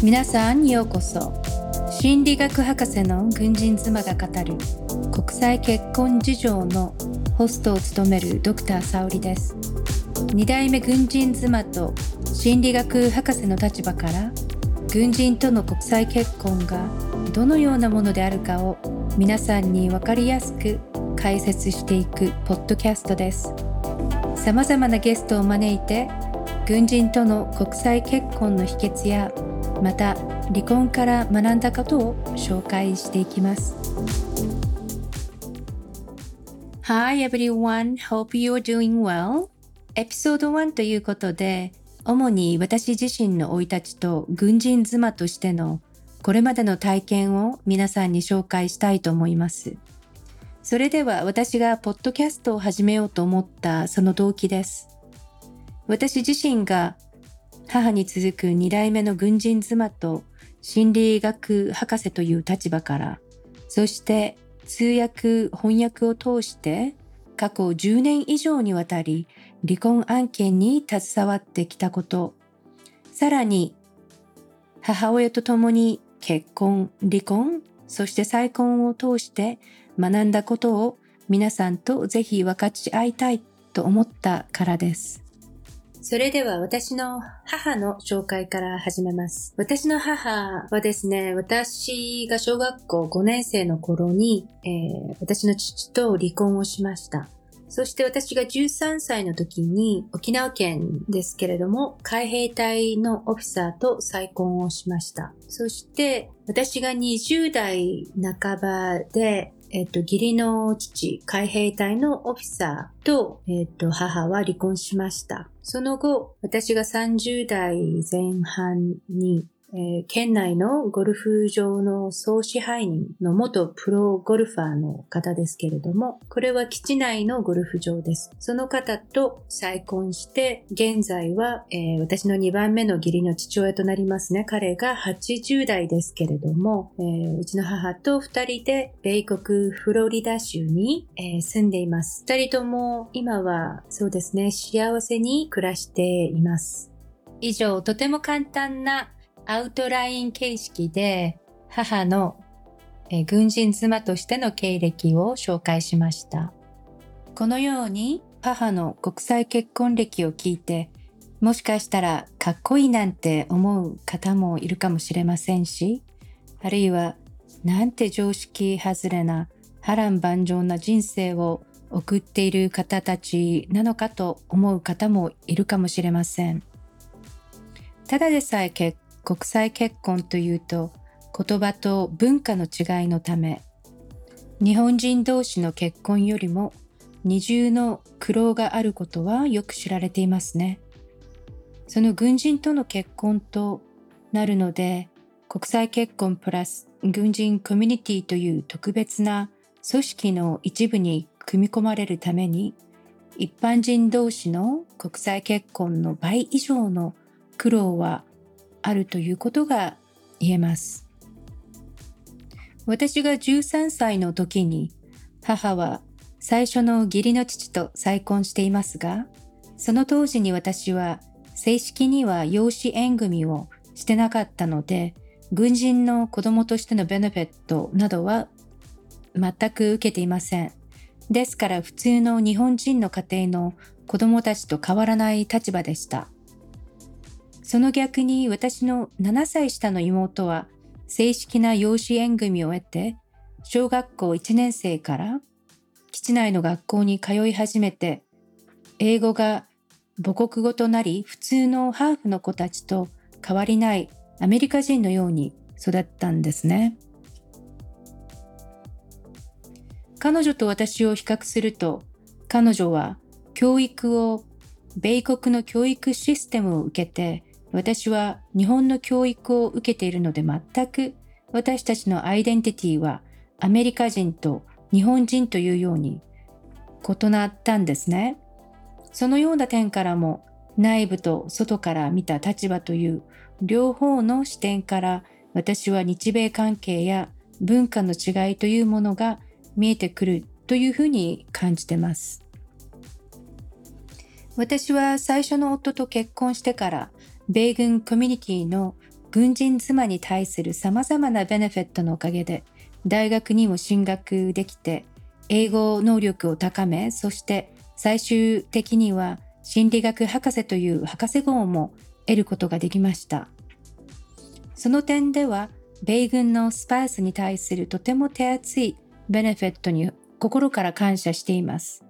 皆さんようこそ。心理学博士の軍人妻が語る国際結婚事情のホストを務めるドクター沙織です。2代目軍人妻と心理学博士の立場から軍人との国際結婚がどのようなものであるかを皆さんに分かりやすく解説していくポッドキャストです。様々なゲストを招いて軍人との国際結婚の秘訣やまた離婚から学んだことを紹介していきます Hi everyone, hope you're doing well エピソード1ということで主に私自身の生い立ちと軍人妻としてのこれまでの体験を皆さんに紹介したいと思います。それでは私がポッドキャストを始めようと思ったその動機です。私自身が母に続く二代目の軍人妻と心理学博士という立場から、そして通訳翻訳を通して過去10年以上にわたり離婚案件に携わってきたこと、さらに母親と共に結婚、離婚、そして再婚を通して学んだことを皆さんとぜひ分かち合いたいと思ったからです。それでは私の母の紹介から始めます。私の母はですね、私が小学校5年生の頃に、えー、私の父と離婚をしました。そして私が13歳の時に沖縄県ですけれども海兵隊のオフィサーと再婚をしました。そして私が20代半ばでえっと、義理の父、海兵隊のオフィサーと、えっと、母は離婚しました。その後、私が30代前半にえー、県内のゴルフ場の総支配人の元プロゴルファーの方ですけれども、これは基地内のゴルフ場です。その方と再婚して、現在は、えー、私の2番目の義理の父親となりますね。彼が80代ですけれども、えー、うちの母と2人で米国フロリダ州に、え住んでいます。2人とも今はそうですね、幸せに暮らしています。以上、とても簡単なアウトライン形式で母の軍人妻としての経歴を紹介しました。このように母の国際結婚歴を聞いてもしかしたらかっこいいなんて思う方もいるかもしれませんし、あるいはなんて常識外れな波乱万丈な人生を送っている方たちなのかと思う方もいるかもしれません。ただでさえ結国際結婚というと言葉と文化の違いのため日本人同士の結婚よりも二重の苦労があることはよく知られていますね。その軍人との結婚となるので国際結婚プラス軍人コミュニティという特別な組織の一部に組み込まれるために一般人同士の国際結婚の倍以上の苦労はあるということが言えます。私が13歳の時に母は最初の義理の父と再婚していますが、その当時に私は正式には養子縁組をしてなかったので、軍人の子供としてのベネフィットなどは全く受けていません。ですから普通の日本人の家庭の子供たちと変わらない立場でした。その逆に私の7歳下の妹は正式な養子縁組を得て、小学校1年生から基地内の学校に通い始めて、英語が母国語となり普通のハーフの子たちと変わりないアメリカ人のように育ったんですね。彼女と私を比較すると、彼女は教育を米国の教育システムを受けて私は日本の教育を受けているので全く私たちのアイデンティティはアメリカ人と日本人というように異なったんですね。そのような点からも内部と外から見た立場という両方の視点から私は日米関係や文化の違いというものが見えてくるというふうに感じてます。私は最初の夫と結婚してから米軍コミュニティの軍人妻に対する様々なベネフィットのおかげで大学にも進学できて英語能力を高めそして最終的には心理学博士という博士号も得ることができました。その点では米軍のスパイスに対するとても手厚いベネフィットに心から感謝しています。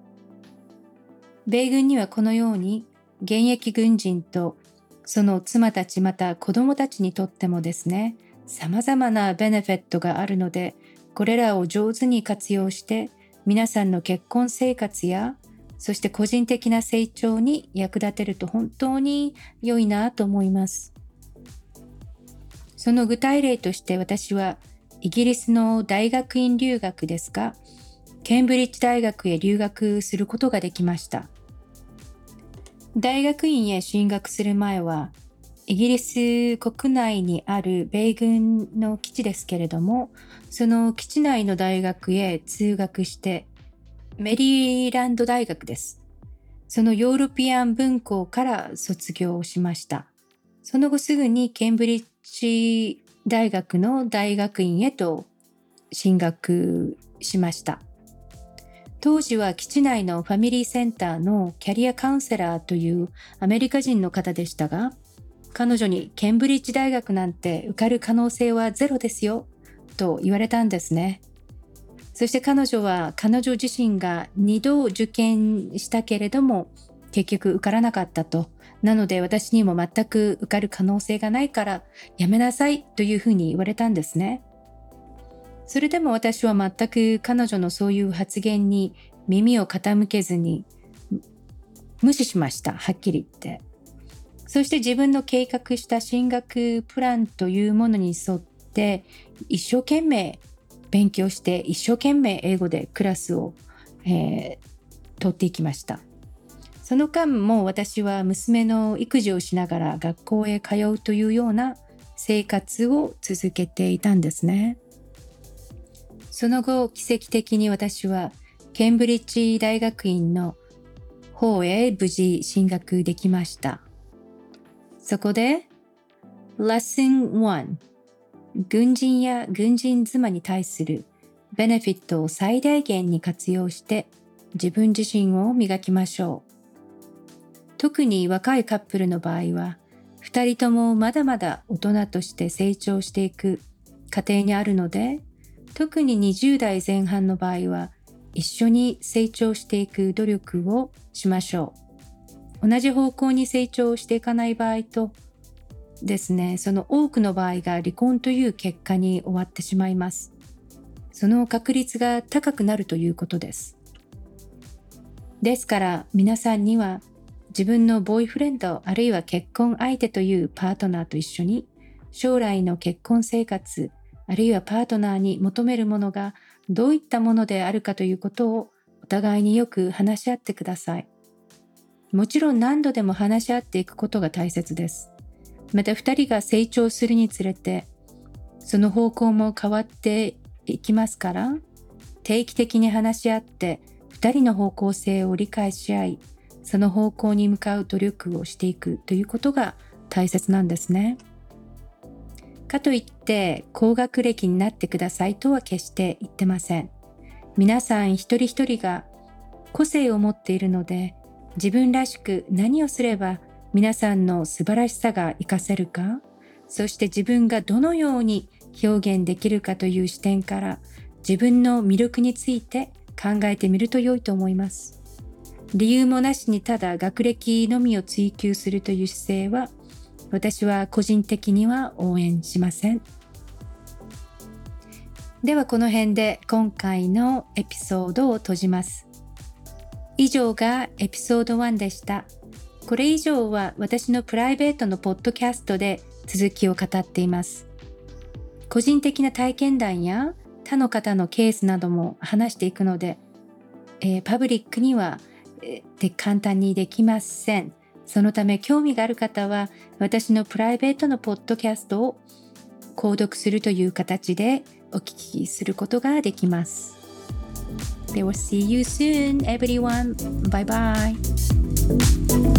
米軍にはこのように現役軍人とその妻たちまた子供たちにとってもですね、様々なベネフィットがあるので、これらを上手に活用して皆さんの結婚生活やそして個人的な成長に役立てると本当に良いなと思います。その具体例として私はイギリスの大学院留学ですが、ケンブリッジ大学へ留学することができました。大学院へ進学する前は、イギリス国内にある米軍の基地ですけれども、その基地内の大学へ通学して、メリーランド大学です。そのヨーロピアン文校から卒業しました。その後すぐにケンブリッジ大学の大学院へと進学しました。当時は基地内のファミリーセンターのキャリアカウンセラーというアメリカ人の方でしたが、彼女にケンブリッジ大学なんて受かる可能性はゼロですよと言われたんですね。そして彼女は彼女自身が2度受験したけれども結局受からなかったと。なので私にも全く受かる可能性がないからやめなさいというふうに言われたんですね。それでも私は全く彼女のそういう発言に耳を傾けずに無視しました。はっきり言って。そして自分の計画した進学プランというものに沿って一生懸命勉強して一生懸命英語でクラスを、えー、取っていきました。その間も私は娘の育児をしながら学校へ通うというような生活を続けていたんですね。その後、奇跡的に私はケンブリッジ大学院の方へ無事進学できました。そこで、Lesson 1軍人や軍人妻に対するベネフィットを最大限に活用して自分自身を磨きましょう。特に若いカップルの場合は、二人ともまだまだ大人として成長していく過程にあるので、特に20代前半の場合は一緒に成長していく努力をしましょう。同じ方向に成長していかない場合とですね、その多くの場合が離婚という結果に終わってしまいます。その確率が高くなるということです。ですから皆さんには自分のボーイフレンドあるいは結婚相手というパートナーと一緒に将来の結婚生活あるいはパートナーに求めるものがどういったものであるかということをお互いによく話し合ってください。もちろん何度でも話し合っていくことが大切です。また2人が成長するにつれてその方向も変わっていきますから定期的に話し合って2人の方向性を理解し合いその方向に向かう努力をしていくということが大切なんですね。かといって高学歴になってくださいとは決して言ってません。皆さん一人一人が個性を持っているので自分らしく何をすれば皆さんの素晴らしさが活かせるかそして自分がどのように表現できるかという視点から自分の魅力について考えてみると良いと思います。理由もなしにただ学歴のみを追求するという姿勢は私は個人的には応援しません。ではこの辺で今回のエピソードを閉じます。以上がエピソード1でした。これ以上は私のプライベートのポッドキャストで続きを語っています。個人的な体験談や他の方のケースなども話していくので、えー、パブリックには、えー、簡単にできません。そのため興味がある方は私のプライベートのポッドキャストを購読するという形でお聞きすることができます。では、see you soon, everyone. Bye bye.